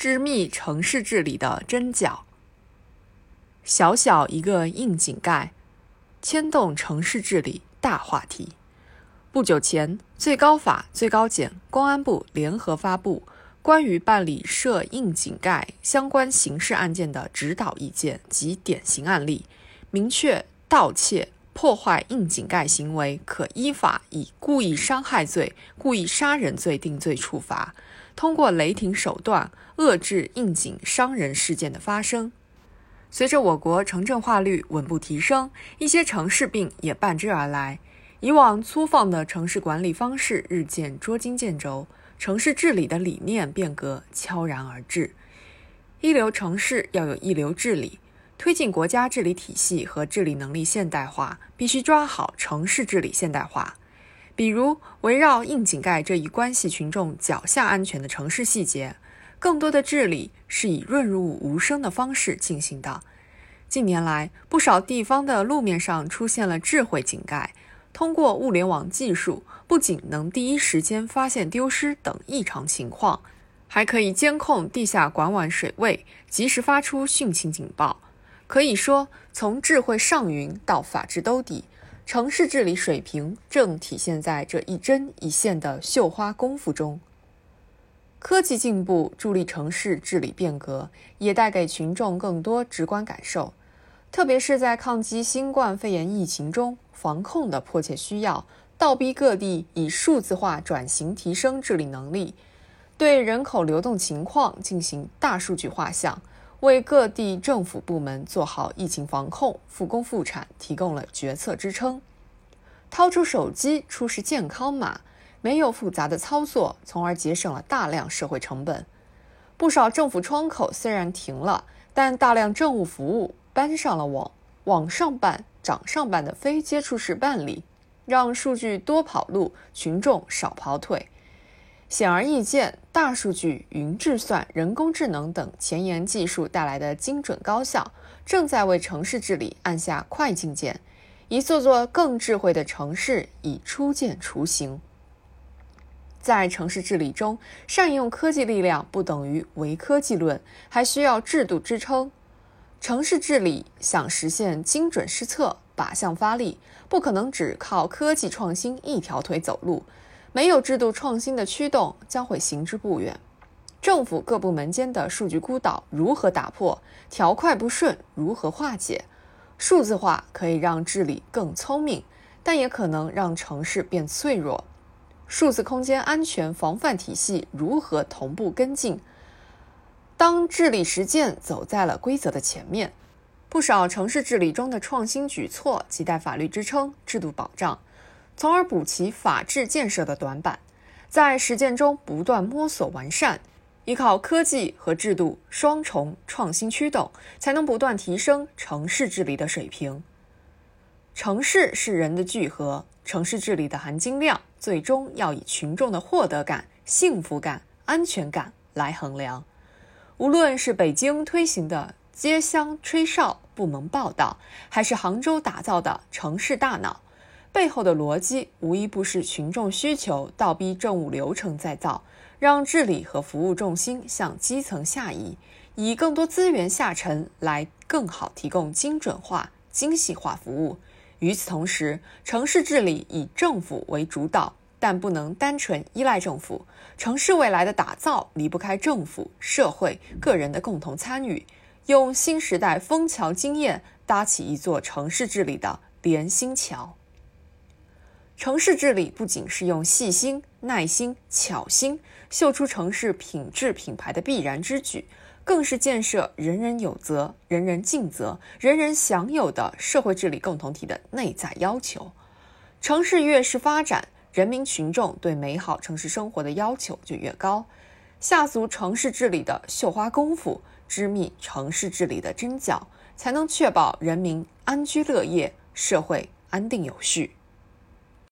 织密城市治理的针脚。小小一个窨井盖，牵动城市治理大话题。不久前，最高法、最高检、公安部联合发布关于办理涉窨井盖相关刑事案件的指导意见及典型案例，明确盗窃、破坏窨井盖行为可依法以故意伤害罪、故意杀人罪定罪处罚。通过雷霆手段遏制窨井伤人事件的发生。随着我国城镇化率稳步提升，一些城市病也伴之而来。以往粗放的城市管理方式日渐捉襟见肘，城市治理的理念变革悄然而至。一流城市要有一流治理，推进国家治理体系和治理能力现代化，必须抓好城市治理现代化。比如，围绕窨井盖这一关系群众脚下安全的城市细节，更多的治理是以润物无声的方式进行的。近年来，不少地方的路面上出现了智慧井盖，通过物联网技术，不仅能第一时间发现丢失等异常情况，还可以监控地下管网水位，及时发出汛情警报。可以说，从智慧上云到法治兜底。城市治理水平正体现在这一针一线的绣花功夫中。科技进步助力城市治理变革，也带给群众更多直观感受。特别是在抗击新冠肺炎疫情中，防控的迫切需要，倒逼各地以数字化转型提升治理能力，对人口流动情况进行大数据画像。为各地政府部门做好疫情防控、复工复产提供了决策支撑。掏出手机出示健康码，没有复杂的操作，从而节省了大量社会成本。不少政府窗口虽然停了，但大量政务服务搬上了网，网上办、掌上办的非接触式办理，让数据多跑路，群众少跑腿。显而易见，大数据、云计算、人工智能等前沿技术带来的精准高效，正在为城市治理按下快进键，一座座更智慧的城市已初见雏形。在城市治理中，善用科技力量不等于唯科技论，还需要制度支撑。城市治理想实现精准施策、靶向发力，不可能只靠科技创新一条腿走路。没有制度创新的驱动，将会行之不远。政府各部门间的数据孤岛如何打破？条块不顺如何化解？数字化可以让治理更聪明，但也可能让城市变脆弱。数字空间安全防范体系如何同步跟进？当治理实践走在了规则的前面，不少城市治理中的创新举措亟待法律支撑、制度保障。从而补齐法治建设的短板，在实践中不断摸索完善，依靠科技和制度双重创新驱动，才能不断提升城市治理的水平。城市是人的聚合，城市治理的含金量最终要以群众的获得感、幸福感、安全感来衡量。无论是北京推行的街乡吹哨部门报道，还是杭州打造的城市大脑。背后的逻辑无一不是群众需求倒逼政务流程再造，让治理和服务重心向基层下移，以更多资源下沉来更好提供精准化、精细化服务。与此同时，城市治理以政府为主导，但不能单纯依赖政府。城市未来的打造离不开政府、社会、个人的共同参与，用新时代枫桥经验搭起一座城市治理的连心桥。城市治理不仅是用细心、耐心、巧心秀出城市品质品牌的必然之举，更是建设人人有责、人人尽责、人人享有的社会治理共同体的内在要求。城市越是发展，人民群众对美好城市生活的要求就越高。下足城市治理的绣花功夫，织密城市治理的针脚，才能确保人民安居乐业，社会安定有序。